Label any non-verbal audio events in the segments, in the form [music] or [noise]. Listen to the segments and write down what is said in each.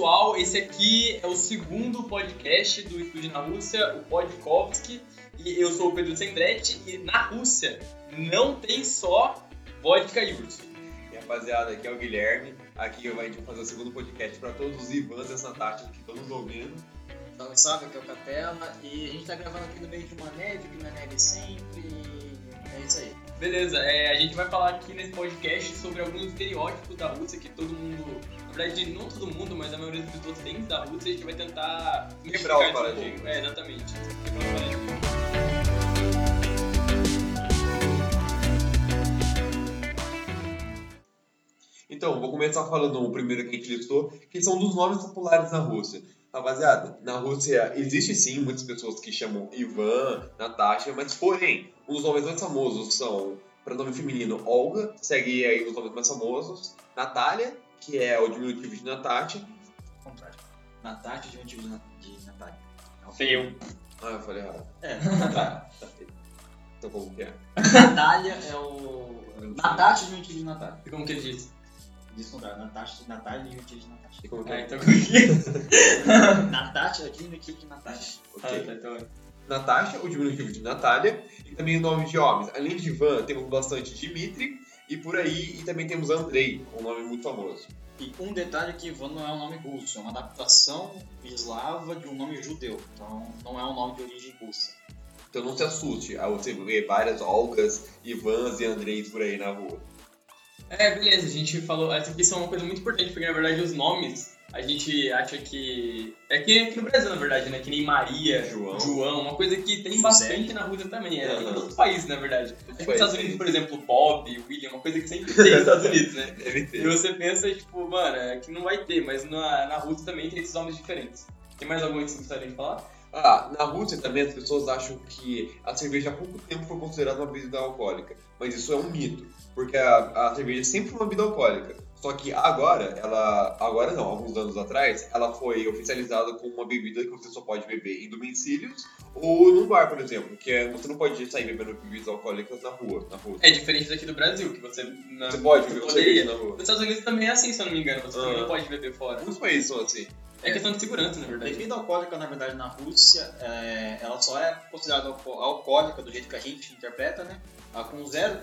pessoal, esse aqui é o segundo podcast do Estúdio na Rússia, o Podkovsky, e eu sou o Pedro Sendretti, e na Rússia não tem só vodka e urso. E rapaziada, aqui é o Guilherme, aqui a gente vai fazer o segundo podcast para todos os Ivans dessa Tati que estão nos ouvindo. Salve, salve, aqui é o Capela, e a gente tá gravando aqui no meio de uma neve, que não é neve sempre, é isso aí. Beleza, é, a gente vai falar aqui nesse podcast sobre alguns estereótipos da Rússia que todo mundo, na verdade não todo mundo, mas a maioria das pessoas tem da Rússia e a gente vai tentar Quebrar um paradigmas. pouco. É, exatamente. Quebrar os paradigmas. Então, vou começar falando o primeiro que a gente listou, que são dos nomes populares na Rússia. Rapaziada, na Rússia existe sim muitas pessoas que chamam Ivan, Natasha, mas porém, dos nomes mais famosos são, para nome feminino, Olga, segue aí os nomes mais famosos, Natália, que é o diminutivo de Natasha. Contrário. Natália, diminutivo de, Na- de Natália. Feio. Ah, eu falei errado. É, Tá, [laughs] tá feio. Então como que é? Natália é o... Natasha, diminutivo de Natália. E como que ele disse? Diz o contrário, Natasha, Natália, diminutivo de Natasha. E como que Ah, é? então como que é? [laughs] Natasha é diminutivo de Natasha. Ah, Ok. tá, então. Natasha, o diminutivo de Natália, e também o nome de homens. Além de Ivan, temos bastante Dimitri, e por aí, e também temos Andrei, um nome muito famoso. E um detalhe é que Ivan não é um nome russo, é uma adaptação eslava de um nome judeu. Então não é um nome de origem russa. Então não se assuste ao você ver várias Olgas, Ivans e Andreis por aí na rua. É, beleza, a gente falou. Essa aqui são uma coisa muito importante, porque na verdade os nomes a gente acha que. É que aqui no Brasil, na verdade, né? Que nem Maria, João. João, uma coisa que tem José. bastante na Rússia também. É, em todos os países, na verdade. Nos Estados é. Unidos, por exemplo, Bob, William, uma coisa que sempre tem nos Estados Unidos, né? [laughs] Deve E ter. você pensa, tipo, mano, é que não vai ter, mas na, na Rússia também tem esses nomes diferentes. Tem mais alguma que você gostaria de falar? Ah, na Rússia também as pessoas acham que a cerveja há pouco tempo foi considerada uma bebida alcoólica. Mas isso é um mito, porque a, a cerveja sempre foi uma bebida alcoólica. Só que agora, ela. Agora não, alguns anos atrás, ela foi oficializada como uma bebida que você só pode beber em domicílios ou num bar, por exemplo. Que é, você não pode sair bebendo bebidas alcoólicas na rua, na Rússia. É diferente daqui do Brasil, que você não Você pode beber poderia. na rua. Nos Estados Unidos também é assim, se eu não me engano. Você também Ah. não pode beber fora. Alguns países são assim. É questão de segurança, na verdade. Bebida alcoólica, na verdade, na Rússia, é, ela só é considerada alco- alcoólica do jeito que a gente interpreta, né? Ah, Com 0%,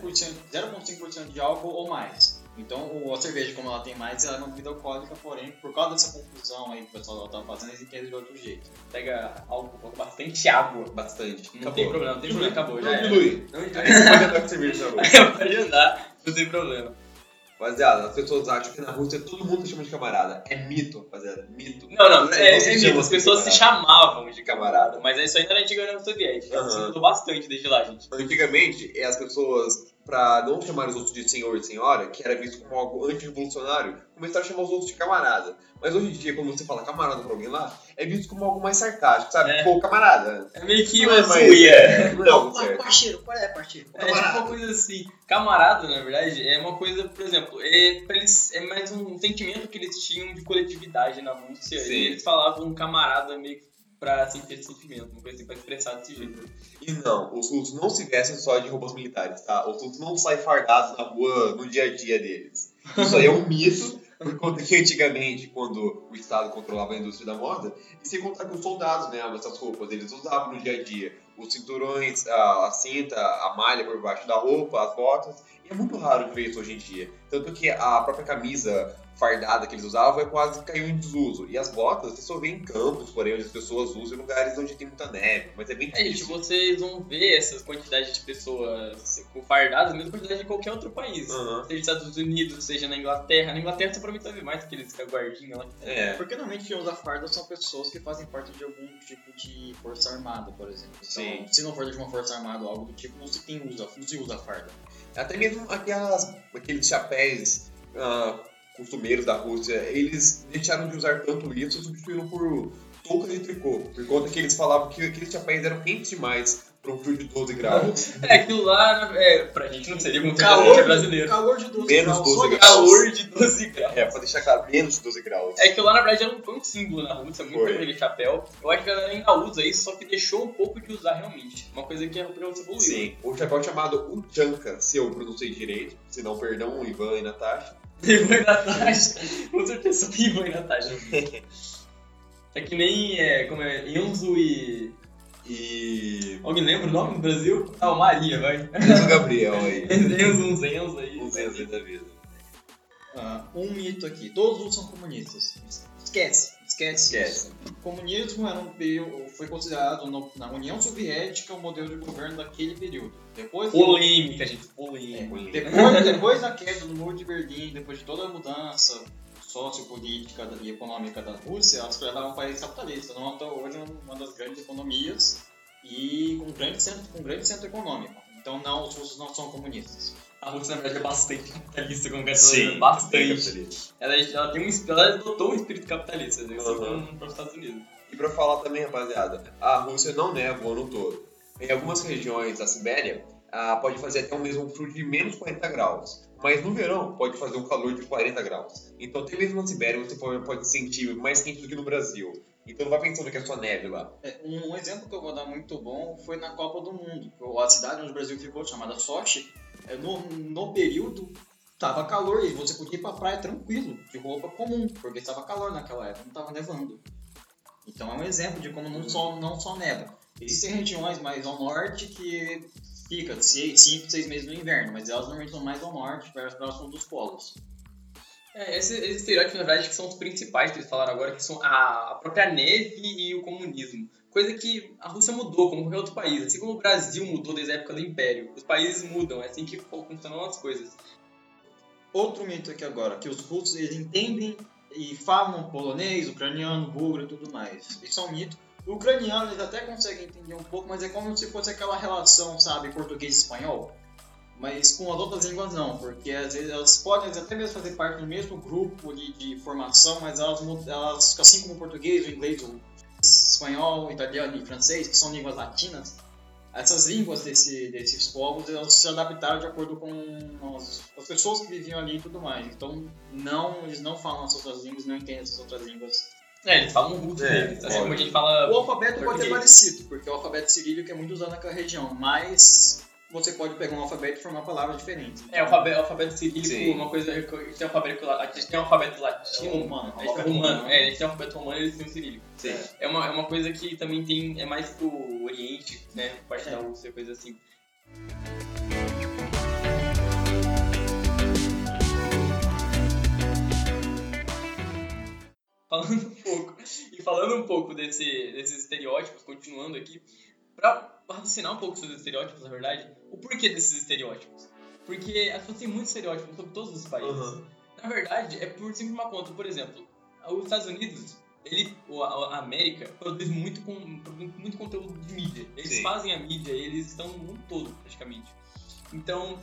0,5% de álcool ou mais. Então, a cerveja, como ela tem mais, ela é uma bebida alcoólica, porém, por causa dessa confusão aí que o pessoal tá fazendo, eles entendem de outro jeito. Pega álcool, coloca bastante água. Bastante. Não tem problema, não tem problema, acabou, já Não dilui. Não você pode andar com cerveja na rua. [laughs] Pode andar, não tem problema. Rapaziada, as pessoas acham que na Rússia todo mundo se chama de camarada. É mito, rapaziada. Mito. Não, não, é, Não é chama mito, as pessoas se chamavam de Camarada. mas isso ainda era antiga União Soviética. Aham. Isso mudou bastante desde lá, gente. Antigamente, é, as pessoas, pra não chamar os outros de senhor e senhora, que era visto como algo anti-revolucionário, começaram a chamar os outros de camarada. Mas hoje em dia, quando você fala camarada pra alguém lá, é visto como algo mais sarcástico, sabe? É. Pô, camarada. É meio que Não uma é zoeira. Não é algo certo. parceiro, qual é, parceiro? É tipo uma coisa assim. Camarada, na verdade, é uma coisa, por exemplo, é, eles, é mais um sentimento que eles tinham de coletividade na Rússia. Sim. E eles falavam camarada meio que pra sentir sentimento, uma expressar desse jeito. E não, os russos não se vestem só de roupas militares, tá? Os russos não saem fardados na rua no dia a dia deles. Isso aí é um mito, por conta que antigamente, quando o Estado controlava a indústria da moda, e sem contar que os soldados, né, essas roupas, eles usavam no dia a dia os cinturões, a, cinta, a malha por baixo da roupa, as botas, é muito raro de ver isso hoje em dia. Tanto que a própria camisa fardada que eles usavam é quase caiu em desuso. E as botas você só vê em campos, porém, onde as pessoas usam em lugares onde tem muita neve, mas é bem É, gente, difícil. vocês vão ver essas quantidades de pessoas com fardadas, a mesma quantidade de qualquer outro país. Aham. Seja nos Estados Unidos, seja na Inglaterra. Na Inglaterra você provavelmente vai ver mais aqueles guardinhas lá. É. Porque normalmente quem usa farda são pessoas que fazem parte de algum tipo de força armada, por exemplo. Então, Sim. se não for de uma força armada ou algo do tipo, não se, tem usa, não se usa farda. Até mesmo aquelas, aqueles chapéus ah, costumeiros da Rússia, eles deixaram de usar tanto isso e substituíram por toucas de tricô. Por conta que eles falavam que aqueles chapéus eram quentes demais um frio de 12 graus. É, aquilo lá, é, pra gente não seria muito Calor, brasileiro. calor de 12 Menos graus. 12 só graus. Calor de 12 graus. É, pra deixar claro, menos de 12 graus. É que lá na verdade era um, foi um símbolo na Rússia, muito Foi. aquele chapéu. Eu acho que a galera ainda usa isso, só que deixou um pouco de usar realmente. Uma coisa que a Rússia evoluiu. Sim, o chapéu chamado Uchanka, se eu pronunciei direito, se não, perdão, Ivan e Natasha. Tem boi na taxa. Com certeza tem boi na taxa. É que nem é, como é, Enzo e. E. Alguém lembra o nome do Brasil? Ah, o Maria, vai. [laughs] Enzo Gabriel aí. [laughs] Enzo, uns Enzo aí. Os Enzo da vida. Ah, um mito aqui. Todos os são comunistas. Esquece. Esquece. Esquece. O comunismo era um período, foi considerado no- na União Soviética o modelo de governo daquele período. Depois, Polêmica, gente. É, Polêmica. depois, depois da queda do Muro de Berlim, depois de toda a mudança sociopolítica e econômica da Rússia, ela se tornava um país capitalista. Não até hoje é uma das grandes economias e com um grande centro, com um grande centro econômico. Então não, os russos não são comunistas. A Rússia, na verdade, é bastante capitalista, como Sim, bastante. Ela, ela, tem um, ela adotou um espírito capitalista, assim Uhum. para os Estados Unidos. E pra falar também, rapaziada, a Rússia não neva o ano todo. Em algumas regiões da Sibéria, ah, pode fazer até um mesmo frio de menos 40 graus. Mas no verão, pode fazer um calor de 40 graus. Então, até mesmo na Sibéria, você pode, sentir mais quente do que no Brasil. Então, não vai pensando que é só neve lá. É, Um, um exemplo que eu vou dar muito bom foi na Copa do Mundo. A cidade onde o Brasil ficou, chamada Sochi, é, no, no período tava calor e você podia ir pra praia tranquilo, de roupa comum, porque estava calor naquela época, não estava nevando. Então é um exemplo de como não só, não só neva. Existem regiões mais ao norte que fica 5, 6 meses no inverno, mas elas normalmente são mais ao norte, próximo dos polos. É, esses, esses estereótipos, na verdade, que são os principais que eles falaram agora, que são a, a própria neve e o comunismo. Coisa que a Rússia mudou, como qualquer outro país. Assim como o Brasil mudou desde a época do Império. Os países mudam, é assim que funcionam as coisas. Outro mito aqui agora, que os russos eles entendem e falam polonês, ucraniano, búlgaro e tudo mais. Isso é um mito. O ucraniano eles até conseguem entender um pouco, mas é como se fosse aquela relação, sabe, português e espanhol. Mas com as outras línguas não, porque às vezes elas podem até mesmo fazer parte do mesmo grupo de, de formação, mas elas, elas, assim como o português, o inglês, o espanhol, o italiano e francês, que são línguas latinas, essas línguas desse, desses povos elas se adaptaram de acordo com as, as pessoas que viviam ali e tudo mais. Então, não, eles não falam as outras línguas, não entendem essas outras línguas. É, eles falam russo É, deles, assim como a gente fala. O alfabeto pode ser português. parecido, porque o alfabeto cirílico é muito usado naquela região, mas você pode pegar um alfabeto e formar palavras diferentes. É, o alfabeto, cirílico, Sim. uma coisa. A gente tem o alfabeto, a gente tem o alfabeto latino. romano, A gente tem romano, é, a gente tem o alfabeto romano e eles têm o cirílico. Sim. É uma, é uma coisa que também tem. É mais pro Oriente, né? Parte É. da Rússia, coisa assim. Falando um pouco, e falando um pouco desse, desses estereótipos, continuando aqui, pra raciocinar um pouco sobre os estereótipos, na verdade, o porquê desses estereótipos. Porque as pessoas têm muitos estereótipos sobre todos os países. Uhum. Na verdade, é por simples uma conta. Por exemplo, os Estados Unidos, ele, a América, produz muito, com, muito conteúdo de mídia. Eles Sim. fazem a mídia, eles estão no mundo todo, praticamente. Então,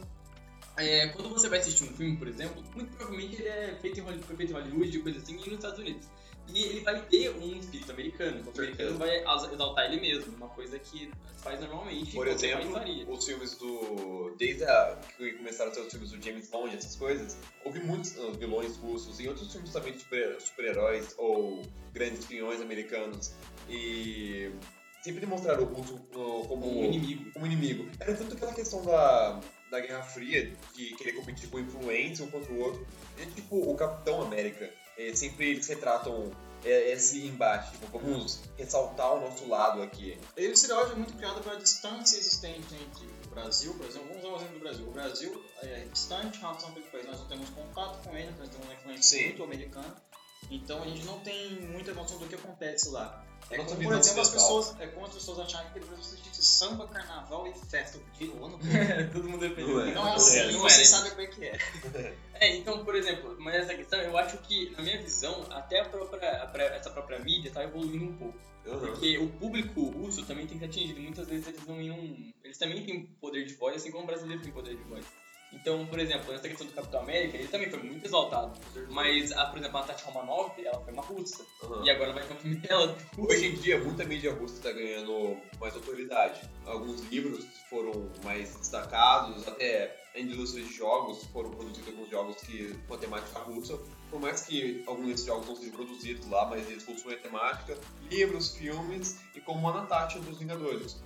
é, quando você vai assistir um filme, por exemplo, muito provavelmente ele é feito em Hollywood, foi feito em Hollywood, coisa assim, e nos Estados Unidos. E ele vai ter um espírito americano. O americano vai exa- exaltar ele mesmo, uma coisa que faz normalmente. Por exemplo, os filmes do. Desde a, que começaram a ser os filmes do James Bond, essas coisas, houve muitos ah, vilões russos e outros filmes também de super- super-heróis ou grandes espiões americanos. E sempre demonstraram o russo ah, como, Como um inimigo. como inimigo. Era tanto aquela questão da, da Guerra Fria, de querer competir com influência um contra o outro. É tipo o Capitão América. É, sempre eles retratam é, esse embate. Tipo, vamos ressaltar o nosso lado aqui. Ele estereótipo é muito criado pela distância existente entre o Brasil, por exemplo, vamos usar o exemplo do Brasil. O Brasil é distante em relação àquele país, nós não temos contato com ele, nós temos uma influência Sim. muito americana, então a gente não tem muita noção do que acontece lá. É como, por exemplo, as pessoas, é como as pessoas acharem que o Brasil assistisse samba, carnaval e festa o ano todo. [laughs] Todo mundo depende. Não é. Não é Não assim, é, não você é. sabe como é que é. [laughs] É, então, por exemplo, mas essa questão, eu acho que, na minha visão, até a própria, a pré- essa própria mídia tá evoluindo um pouco. Uhum. Porque o público russo também tem que ser atingido. Muitas vezes eles não iam. Eles também têm poder de voz, assim como o brasileiro tem poder de voz. Então, por exemplo, nessa questão do Capitão América, ele também foi muito exaltado. Mas, a, por exemplo, a Natasha Romanoff, ela foi uma russa. Uhum. E agora vai ter um filme dela. Hoje em dia, muita mídia russa está ganhando mais autoridade. Alguns livros foram mais destacados, até a indústria de jogos foram produzidos alguns jogos que com a temática russa. Por mais que alguns desses jogos não sejam produzidos lá, mas eles possuem a temática, livros, filmes e como a Natasha dos Vingadores.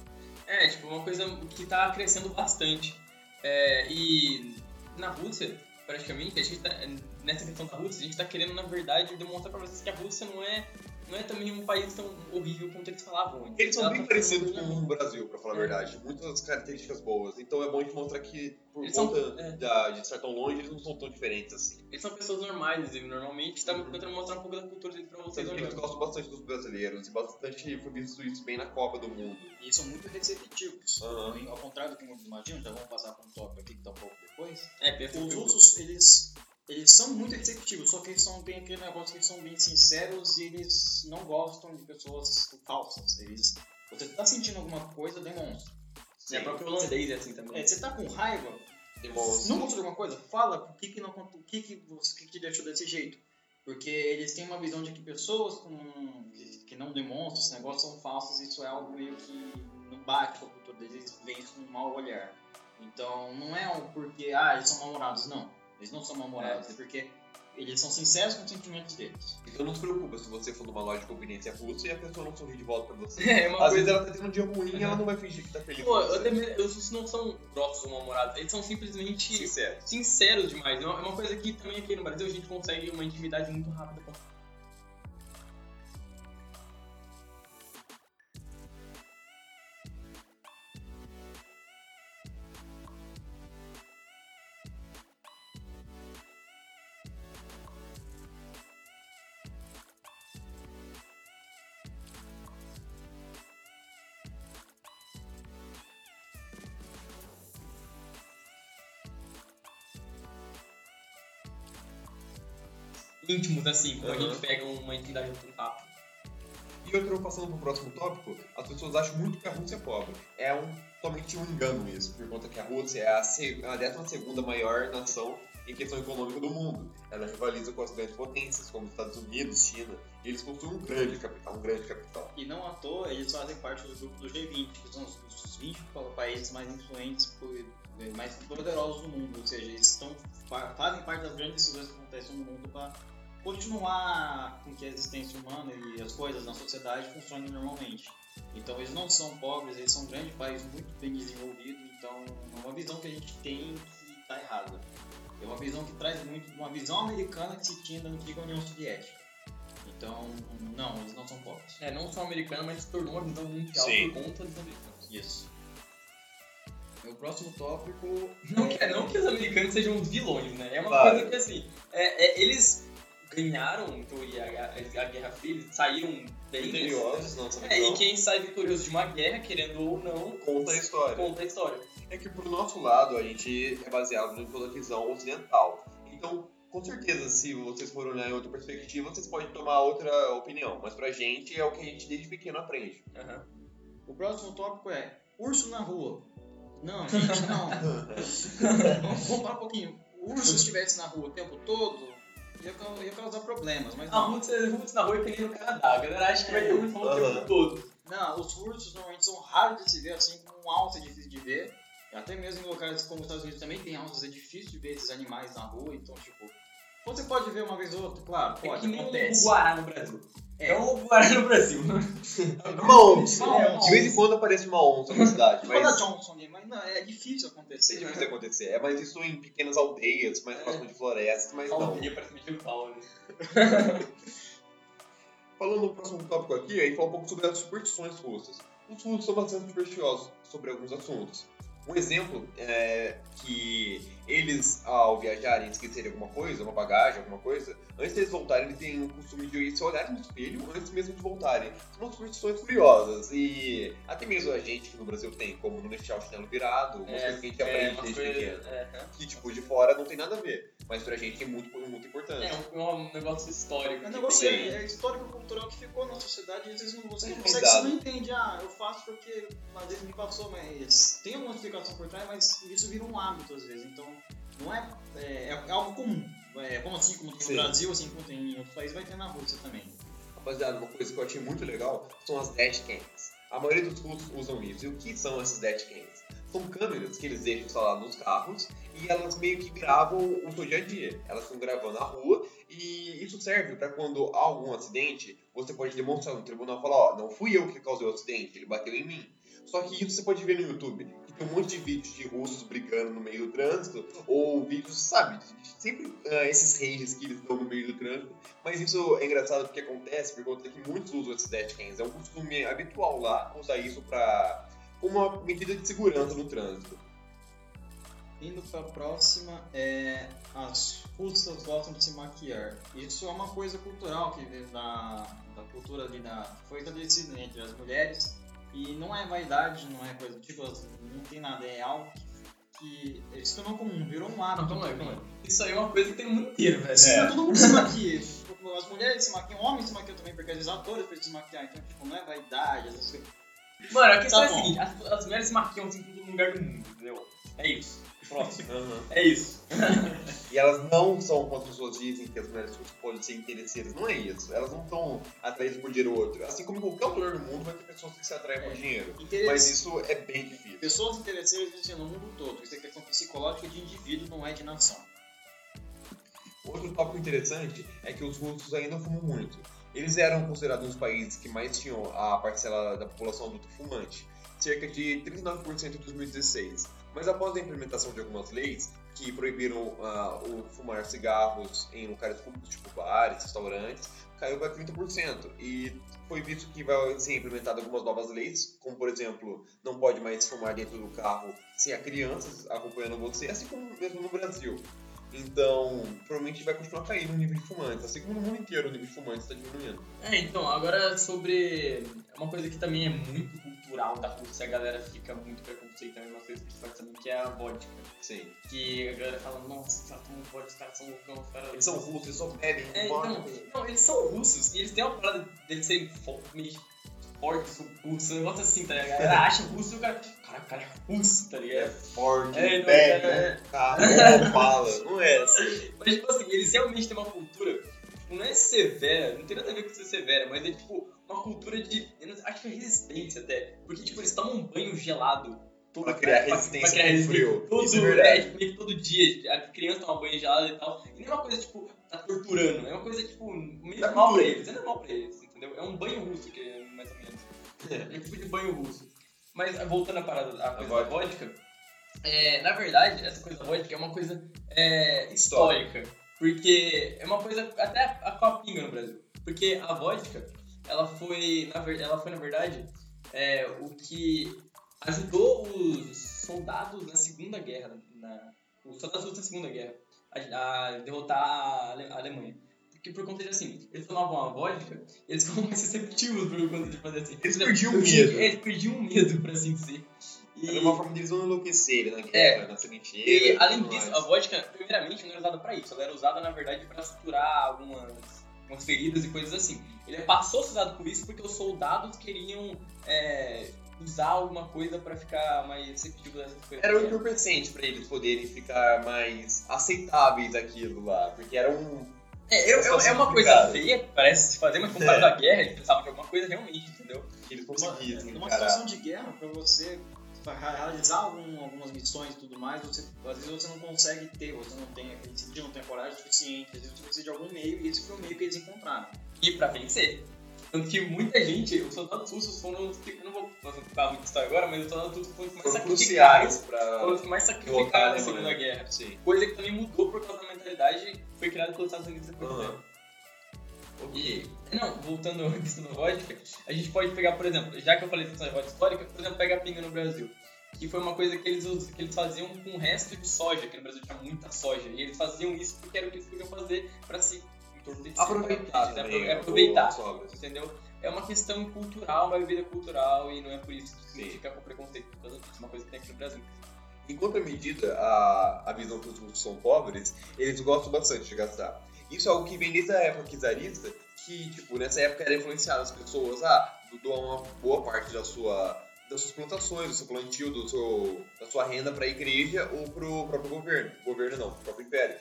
É, tipo, uma coisa que tá crescendo bastante. É, e na Rússia, praticamente, a gente tá, nessa questão da Rússia, a gente tá querendo, na verdade, demonstrar pra vocês que a Rússia não é, não é também um país tão horrível quanto eles falavam. antes. Eles são Ela bem tá parecidos com o Brasil, pra falar a É. verdade. Muitas características boas. Então é bom a gente mostrar que, por Eles são- conta é. da- de estar tão longe, eles não são tão diferentes assim. Eles são pessoas normais, e normalmente tá tentando mostrar um pouco da cultura deles pra vocês. Eles olhando. gostam bastante dos brasileiros e bastante foi visto isso bem na Copa do Mundo. E são muito receptivos. Aham. Ao contrário do que muitos imaginam, já vamos passar para um tópico aqui que tá um pouco depois. É, pensa Os russos, eles, eles são muito receptivos, só que eles são, tem aquele negócio que eles são bem sinceros e eles não gostam de pessoas falsas. Eles, você tá sentindo alguma coisa, demonstra. É, próprio holandês é assim também. É, você tá com raiva, Demonstra. não gostou de alguma coisa, fala por que que, não, o que, que, você, o que, que te deixou desse jeito. Porque eles têm uma visão de que pessoas com, que não demonstram esse negócio são falsas, isso é algo meio que não bate com a cultura deles, eles veem isso com um mau olhar. Então, não é um porque, ah, eles são mal-humorados, não. Eles não são mal-humorados, é. porque eles são sinceros com os sentimentos deles. Então não se preocupa se você for numa loja de conveniência russa e a pessoa não sorri de volta pra você. [laughs] É, uma Às coisa. vezes ela tá tendo um dia ruim e ela não vai fingir que tá feliz. Pô, eu também- os russos não são grossos ou mal-humorados, eles são simplesmente Sincero. sinceros demais. É uma é uma coisa que também aqui no Brasil a gente consegue uma intimidade muito rápida com íntimos assim, quando a Aham. gente pega uma intimidade muito rápida. E outro, passando pro próximo tópico, as pessoas acham muito que a Rússia é pobre. É um, totalmente um engano isso, por conta que a Rússia é a, a 12 maior nação em questão econômica do mundo. Ela rivaliza com as grandes potências, como Estados Unidos, China, e eles possuem um grande capital, um grande capital. E não à toa, eles fazem parte do grupo do G20, que são os, os 20 países mais influentes, por- mais poderosos do mundo. Ou seja, eles estão, fa- fazem parte das grandes decisões que acontecem no mundo para continuar com que a existência humana e as coisas na sociedade funcionem normalmente. Então eles não são pobres, eles são um grande país muito bem desenvolvido, então é uma visão que a gente tem que está errada. É uma visão que traz muito uma visão americana que se tinha da antiga União Soviética. Então, não, eles não são pobres. É, não só americano, mas se tornou uma visão mundial Sim. por conta dos americanos. Isso. O próximo tópico. Não que, não que os americanos sejam os vilões, né? É uma Claro. coisa que assim, é- é, eles ganharam, teoria, a, a Guerra Fria, saíram bem Vitoriosos, nossa É, e quem sai vitorioso de uma guerra, querendo ou não, conta a história. conta a história. É que pro nosso lado a gente é baseado em toda a visão ocidental. Então, com certeza, se vocês forem olhar em outra perspectiva, vocês podem tomar outra opinião. Mas pra gente é o que a gente desde pequeno aprende. Aham. O próximo tópico é urso na rua. Não, gente, não. [laughs] vamos, vamos parar um pouquinho. O urso estivesse na rua o tempo todo, ia, ia causar problemas, mas A não. Roots, Roots na rua é que no Canadá. A galera acha que vai ter um som o tempo todo. Não, os ursos normalmente são raros de se ver, assim como um é difícil de ver. Até mesmo em locais como os Estados Unidos também tem alces, é difícil de ver esses animais na rua, então, tipo. Você pode ver uma vez ou outra, claro, É pode, que nem acontece. o Guará no Brasil. É. É o Guará no Brasil. [laughs] Uma onça. De vez em quando aparece uma onça na cidade, mas Johnson mas não, é difícil é acontecer. difícil acontecer. É mais isso em pequenas aldeias, mais É. próximo de florestas, mas não. Aldeia parece meio pau, né? [laughs] Falando no próximo tópico aqui, aí fala um pouco sobre as superstições russas. Os russos são bastante supersticiosos sobre alguns assuntos. Um exemplo é que eles, ao viajarem, esquecerem alguma coisa, uma bagagem, alguma coisa, antes deles voltarem, eles têm o costume de se olharem no espelho antes mesmo de voltarem. São umas superstições curiosas e até mesmo a gente que no Brasil tem, como não deixar o chinelo virado, umas coisas que a gente aprende umas desde pequeno. é, é. Que, tipo, de fora não tem nada a ver, mas pra gente é muito, muito importante. É um, um negócio histórico. É um negócio tem- é, é histórico cultural que ficou na sociedade e às vezes não, você não É consegue, você não entende, ah, eu faço porque às vezes me passou, mas tem alguma explicação por trás, mas isso vira um hábito às vezes, então não é, é, é algo comum. É, como assim, como tem Sim. no Brasil, assim como tem em outros países, vai ter na Rússia também. Rapaziada, uma coisa que eu achei muito legal são as dashcams. A maioria dos russos usam isso. E o que são essas dashcams? São câmeras que eles deixam instaladas nos carros e elas meio que gravam o seu dia a dia. Elas estão gravando na rua e isso serve para quando há algum acidente, você pode demonstrar no tribunal e falar, ó, não fui eu que causei o acidente, ele bateu em mim. Só que isso você pode ver no YouTube. Que tem um monte de vídeos de russos brigando no meio do trânsito, ou vídeos, sabe, sempre ah, esses rages que eles dão no meio do trânsito. Mas isso é engraçado porque acontece por conta que muitos usam esses dashcams. É um costume habitual lá usar isso pra, como uma medida de segurança no trânsito. Indo pra próxima, é, as russas gostam de se maquiar. Isso é uma coisa cultural que vem da, da cultura ali da. Foi estabelecida entre as mulheres. E não é vaidade, não é coisa do tipo, não tem nada, é algo que, que se tornou comum, virou um hábito. Não, calma aí, também. calma aí. Isso aí é uma coisa que tem no mundo inteiro, velho. Sim, todo mundo se maquia. Tipo, As mulheres se maquiam, homens se maquiam também, porque os atores precisam se maquiar. Então, tipo, não é vaidade, essas coisas. Mano, a questão Tá é a seguinte, as, as mulheres se maquiam assim em todo lugar do mundo, entendeu? É isso. Próximo. Aham. É isso. [laughs] E elas não são como as pessoas dizem que as mulheres podem ser interesseiras. Não é isso. Elas não estão atraídas por dinheiro ou outro. Assim como qualquer lugar do mundo vai ter pessoas que se atraem por É. dinheiro. Interesse- Mas isso é bem difícil. Pessoas interesseiras existem no mundo todo. Isso é questão psicológica de indivíduo, não é de nação. Outro tópico interessante é que os russos ainda fumam muito. Eles eram considerados um dos países que mais tinham a parcela da população adulta fumante, cerca de 39% em 2016. Mas após a implementação de algumas leis que proibiram ah, o fumar cigarros em locais públicos, tipo bares, restaurantes, caiu para 30%. E foi visto que vai ser implementado algumas novas leis, como por exemplo, não pode mais fumar dentro do carro sem a crianças acompanhando você, assim como mesmo no Brasil. Então, provavelmente vai continuar caindo o nível de fumantes, assim como no mundo inteiro o nível de fumantes está diminuindo. É, então, agora sobre. Uma coisa que também é muito cultural da Rússia, a galera fica muito preconceituosa, uma coisa que faz também, que é a vodka. Sim. Que a galera fala, nossa, os caras tomam vodka, os caras são loucão, os caras. Eles são russos, eles só bebem. É, vodka. então, não, eles são russos e eles têm uma parada deles serem meio fortes, russos, um negócio assim, tá ligado? A galera acha russo e o cara, cara, o cara é russo, tá É ligado? forte, É, não, bebe, é, um carro, não fala. Não é assim. Mas, tipo assim, eles realmente têm uma cultura, não é severa, não tem nada a ver com ser severa, mas é, tipo, uma cultura de, não acho que é resistência até. Porque, tipo, eles tomam um banho gelado. todo- Pra criar resistência pra criar resistência frio. Todo, Isso é verdade. é, tipo, todo dia. A criança toma banho gelado e tal. E nem é uma coisa, tipo, tá torturando. É uma coisa, tipo, meio Da normal pra eles. É normal pra eles, entendeu? É um banho russo, que é mais ou menos. É um tipo de banho russo. Mas voltando à parada, a coisa da vodka, é, na verdade, essa coisa da vodka é uma coisa é, histórica. Porque é uma coisa, até a copinga no Brasil. Porque a vodka, ela foi, na, ela foi, na verdade, é, o que ajudou os soldados na Segunda Guerra, na, os soldados russos na Segunda Guerra, a, a derrotar a, Ale- a Alemanha. Porque por conta de assim, eles tomavam a vodka, eles [laughs] ficavam mais receptivos por conta de fazer assim. Eles perdiam tinha- medo. Eles perdiam o medo, por assim dizer. E, Era uma forma deles não enlouquecerem na guerra, na sementeira. e além disso, mais. a vodka, primeiramente, não era usada pra isso. Ela era usada, na verdade, pra suturar algumas, algumas feridas e coisas assim. Ele passou a ser usado por isso porque os soldados queriam é, usar alguma coisa pra ficar mais receptivo dessas coisas. Era um entorpecente pra eles poderem ficar mais aceitáveis aquilo lá. Porque era um. É, é, é- é uma coisa feia, que parece se fazer, mas comparado à guerra, eles precisavam de alguma coisa realmente, entendeu? que Numa, conseguissem numa encarar. situação de guerra, pra você realizar algum- algumas missões e tudo mais, você, às vezes você não consegue ter, você não tem aquele sentido, não tem coragem suficiente, às vezes você precisa de algum meio, e esse foi o meio que eles encontraram. E pra vencer. Tanto que muita gente, os soldados russos foram os que. Não vou falar muita história agora, mas os soldados russos foram os mais pra. Foram os mais a na Segunda. Guerra. Sim. Coisa que também mudou por causa da mentalidade que foi criada pelos Estados Unidos depois guerra. E, não, voltando à questão da vodka, a gente pode pegar, por exemplo, já que eu falei da questão da vodka histórica, por exemplo, pega a pinga no Brasil. Que foi uma coisa que eles, que eles faziam com o resto de soja, que no Brasil tinha muita soja. E eles faziam isso porque era o que eles podiam fazer pra se. Aproveitar também. é aproveitar. Entendeu? É uma questão cultural, uma bebida cultural, e não é por isso que Sim. fica com preconceito por causa disso. É uma coisa que tem aqui no Brasil. Em contramedida, a, a visão que os russos são pobres, eles gostam bastante de gastar. Isso é algo que vem desde a época czarista, que, tipo, nessa época era influenciado as pessoas a doar uma boa parte da sua, das suas plantações, do seu plantio, do seu, da sua renda para a igreja ou para o próprio governo. Governo não, pro próprio império.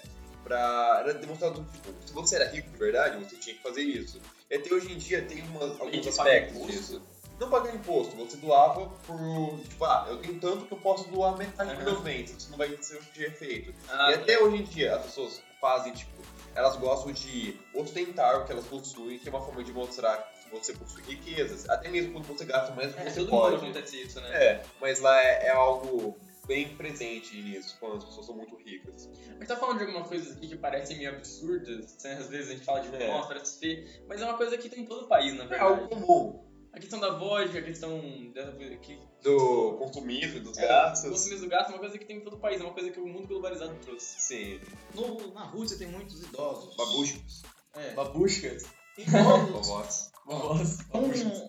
Pra, era demonstrado, tipo, se você era rico de verdade, você tinha que fazer isso. E até hoje em dia tem umas, alguns aspectos disso. Não pagar imposto, você doava por, tipo, ah, eu tenho tanto que eu posso doar metade dos meus bens, isso não vai ser o que é. Ah, E até hoje em dia as pessoas fazem, tipo, elas gostam de ostentar o que elas possuem, que é uma forma de mostrar que você possui riquezas, até mesmo quando você gasta mais do que É, você todo pode. mundo acontece isso, né? É, mas lá é, é algo bem presente nisso, quando as pessoas são muito ricas. Mas tá falando de algumas coisas aqui que parecem meio absurdas, né? às vezes a gente fala de É. nossa, parece feio, mas é uma coisa que tem em todo o país, na É verdade. algo comum A questão da vodka, a questão da, que, do consumismo, dos o gastos. consumismo do gasto é uma coisa que tem em todo o país, é uma coisa que o mundo globalizado trouxe. Sim, No, na Rússia tem muitos idosos. babuchos, É. Babushkas. Idosos. [laughs]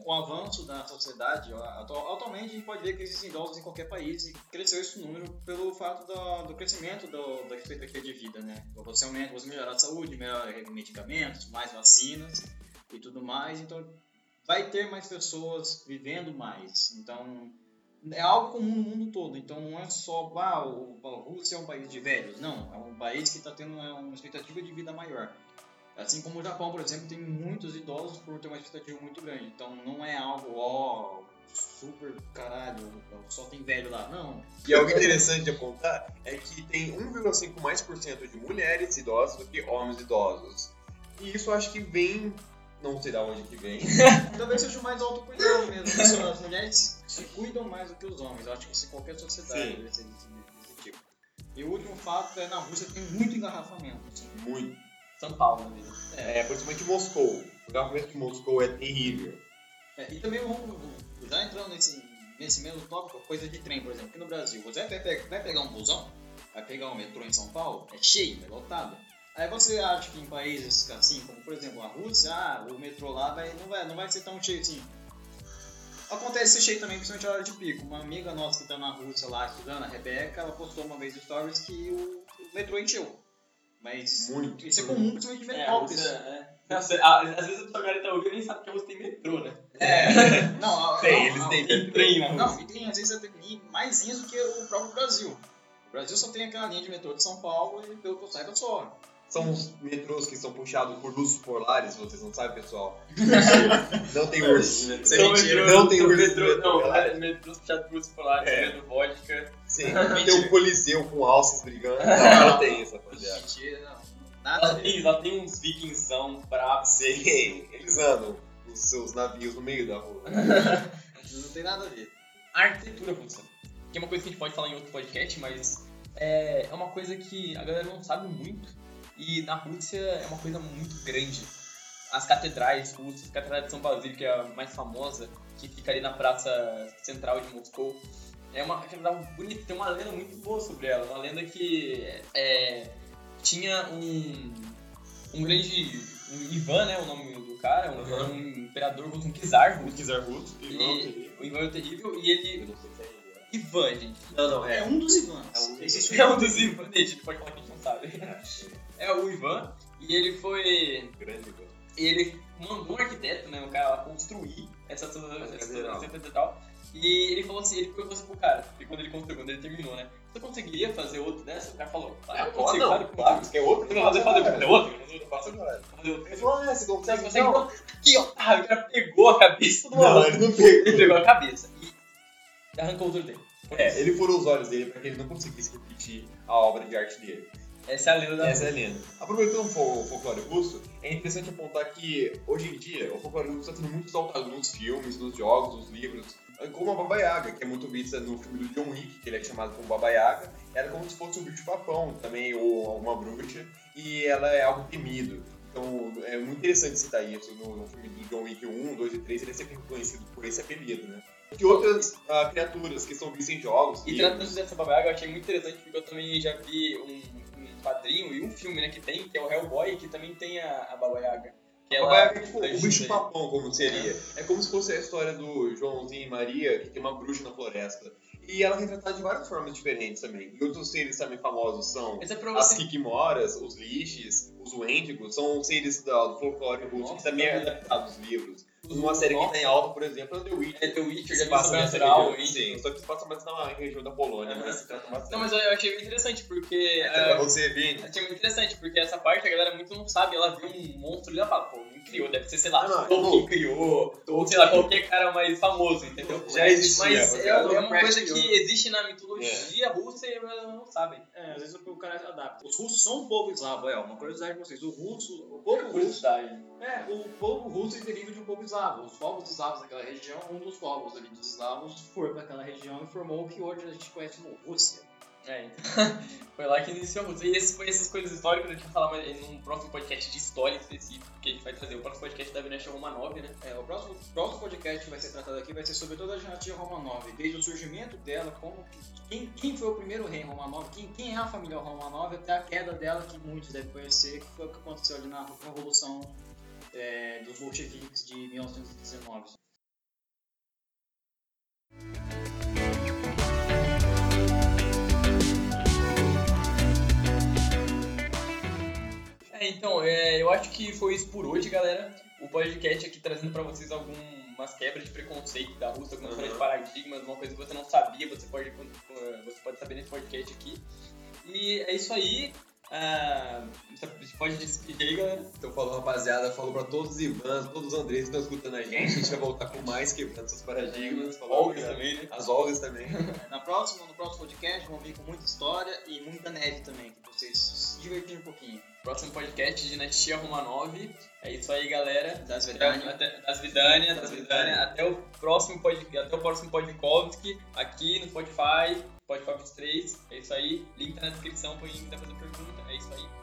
Com o avanço da sociedade, atu- atualmente a gente pode ver que existem idosos em qualquer país e cresceu esse número pelo fato do, do crescimento do, da expectativa de vida, né? Você aumenta, você melhora a saúde, melhora medicamentos, mais vacinas e tudo mais, então vai ter mais pessoas vivendo mais. Então é algo comum no mundo todo, então não é só, ah, o, a Rússia é um país de velhos, não, é um país que está tendo é, uma expectativa de vida maior. Assim como o Japão, por exemplo, tem muitos idosos por ter uma expectativa muito grande. Então não é algo, ó, super caralho, só tem velho lá. Não. E algo interessante de apontar é que tem 1,5 mais por cento de mulheres idosas do que homens idosos. E isso acho que vem, não sei de onde que vem, [laughs] Talvez seja o mais autocuidado mesmo. As mulheres se, cuidam mais do que os homens. Eu acho que isso em qualquer sociedade Sim. deve ser desse, desse tipo. E o último fato é na Rússia tem muito engarrafamento. assim. muito. São Paulo, mesmo. É, principalmente Moscou. O garrafamento de Moscou é terrível. É, e também vamos, já entrando nesse, nesse mesmo tópico, coisa de trem, por exemplo, aqui no Brasil, você vai, pe- vai pegar um busão, vai pegar um metrô em São Paulo, é cheio, é lotado. Aí você acha que em países assim, como por exemplo a Rússia, ah, o metrô lá vai, não, vai, não vai ser tão cheio assim. Acontece cheio também, principalmente na hora de pico. Uma amiga nossa que está na Rússia lá estudando, a Rebeca, ela postou uma vez stories que o, o metrô encheu. Mas Muito. isso é comum, principalmente em É, a Metrópolis. Rússia, é. Nossa, a- às vezes o galera tá ouvindo e nem sabe que a Rússia tem metrô, né? É, [laughs] não, a- Tem, não, eles não, têm Tem trem na. Não, e tem às vezes até mais linhas do que o próprio Brasil. O Brasil só tem aquela linha de metrô de São Paulo e pelo que eu saiba só. São os metrôs que são puxados por luzes polares, vocês não sabem, pessoal. [laughs] não tem urso. É mentira. Não tem urso. metrô, não, é metrô puxado por urso polar, É. bebendo vodka. Sim, [laughs] tem um coliseu com alças brigando. Não, não tem isso, rapaziada. Mentira, não. Nada a Lá tem, lá tem uns vikingsão bravos. Sim, eles andam os seus navios no meio da rua. [laughs] Não tem nada a ver. A arquitetura russa. Que é uma coisa que a gente pode falar em outro podcast, mas é, é uma coisa que a galera não sabe muito. E na Rússia é uma coisa muito grande. As catedrais russas, a Catedral de São Basílio, que é a mais famosa, que fica ali na praça central de Moscou, é uma catedral bonita, tem uma lenda muito boa sobre ela. Uma lenda que é, tinha um, um grande. Um Ivan, né? O nome do cara, um, Uhum. um imperador russo, um czar russo. Kizar Russo E, o Ivan é o terrível e ele. não sei se é ele. Ivan, gente. Não, não, É é. um dos Ivans. É um dos Existe É um dos Ivan, a gente pode falar que a gente não sabe. É o Ivan, e ele foi. Grande Ivan. Ele mandou um arquiteto, né? Um cara lá construir essa catedral. essa catedral. E ele falou assim, ele perguntou assim pro cara, e quando ele construiu, quando ele terminou, né? Você conseguiria fazer outro dessa? O cara falou, ah, eu consigo, não, claro que claro, você quer outro? Vai fazer, fazer, fazer outro? Fazer outro. Ele falou, ah, você Você consegue? consegue? Não, Então, aqui, ó, ah, o cara pegou a cabeça do não, maluco. ele não Ele pegou. pegou a cabeça e arrancou o outro dele. É, ele furou os olhos dele para que ele não conseguisse repetir a obra de arte dele. Essa é a lenda da Essa é a lenda. Aproveitando o fol- o folclore russo, é interessante apontar que hoje em dia o folclore russo está sendo muito exaltado nos filmes, nos jogos, nos livros. Como a Baba Yaga, que é muito vista no filme do John Wick, que ele é chamado como Baba Yaga, era como se fosse um bicho-papão também, ou uma bruxa, e ela é algo temido. Então é muito interessante citar isso no, no filme do John Wick 1, 2 e 3, ele é sempre conhecido por esse apelido, né? Que outras ah, criaturas que são vistas em jogos, E livros, tratando dessa babaga, eu achei muito interessante porque eu também já vi um quadrinho e um filme né, que tem, que é o Hellboy, que também tem a, a Baba Yaga. Que A ela Baba Yaga é tipo o bicho papão, como seria. É como se fosse a história do Joãozinho e Maria, que tem uma bruxa na floresta. E ela é retratada de várias formas diferentes também. E outros seres também famosos são é as. Kikimoras, os Lixes, os Wendigos, são seres da- do folclore russo que também é adaptado aos livros. Uma série que Nossa. tá em alta, por exemplo, é The Witcher. É The Witcher, que já passa sobrenatural, hein? Sim, só que se passa mais na região da Polônia, Aham. mas se trata bastante. Não, mas eu achei bem interessante porque. É pra ah, você ver. Achei muito interessante, porque essa parte a galera muito não sabe, ela vê um monstro e ela fala, pô, quem criou? Deve ser, sei lá, Ah, não, Tolkien criou, ou sei lá, qualquer cara mais famoso, entendeu? Já existia, Mas é, é uma coisa que existe na mitologia russa e elas não sabem. É, às vezes o cara adapta. Os russos são um povo eslavo, é uma curiosidade de vocês. O russo, o povo russo, Curiosidade. é, o povo russo é deriva de um povo eslavo eslavos. Os povos eslavos daquela região, um dos povos ali dos eslavos foi para aquela região e formou o que hoje a gente conhece como Rússia. É, então, [laughs] foi lá que iniciou a Rússia. E esse, essas coisas históricas, a gente vai falar mais num próximo podcast de história específico, que a gente vai trazer o próximo podcast da Venécia Romanov, né? É, o próximo, próximo podcast que vai ser tratado aqui vai ser sobre toda a dinastia Romanov, desde o surgimento dela, como quem, quem foi o primeiro rei Romanov, quem, quem é a família Romanov, até a queda dela, que muitos devem conhecer, que foi o que aconteceu ali na Revolução é, dos bolcheviques de 1919. É, então, é, eu acho que foi isso por hoje, galera. O podcast aqui trazendo pra vocês algumas quebras de preconceito da Rússia, algumas quebras de paradigmas, uma coisa que você não sabia, você pode, você pode saber nesse podcast aqui. E é isso aí. Ah, você pode despedir aí, galera. Então falou, rapaziada. Falou pra todos os Ivans, todos os Andrés que estão escutando a gente. A gente vai voltar com mais quebrando seus paradigmas. Falou, Olgas também, né? As Olgas também. Na próxima, no próximo podcast vamos vir com muita história e muita neve também, que vocês se divertirem um pouquinho. Próximo podcast de Dinastia Romanov. É isso aí, galera. Das Até, Vedânia. até- das Vidânia, das Vidânia. Até o próximo podcast, até o próximo podcast aqui no Spotify, Spotify 23. É isso aí. Link tá na descrição pra quem quiser fazer pergunta. É isso aí.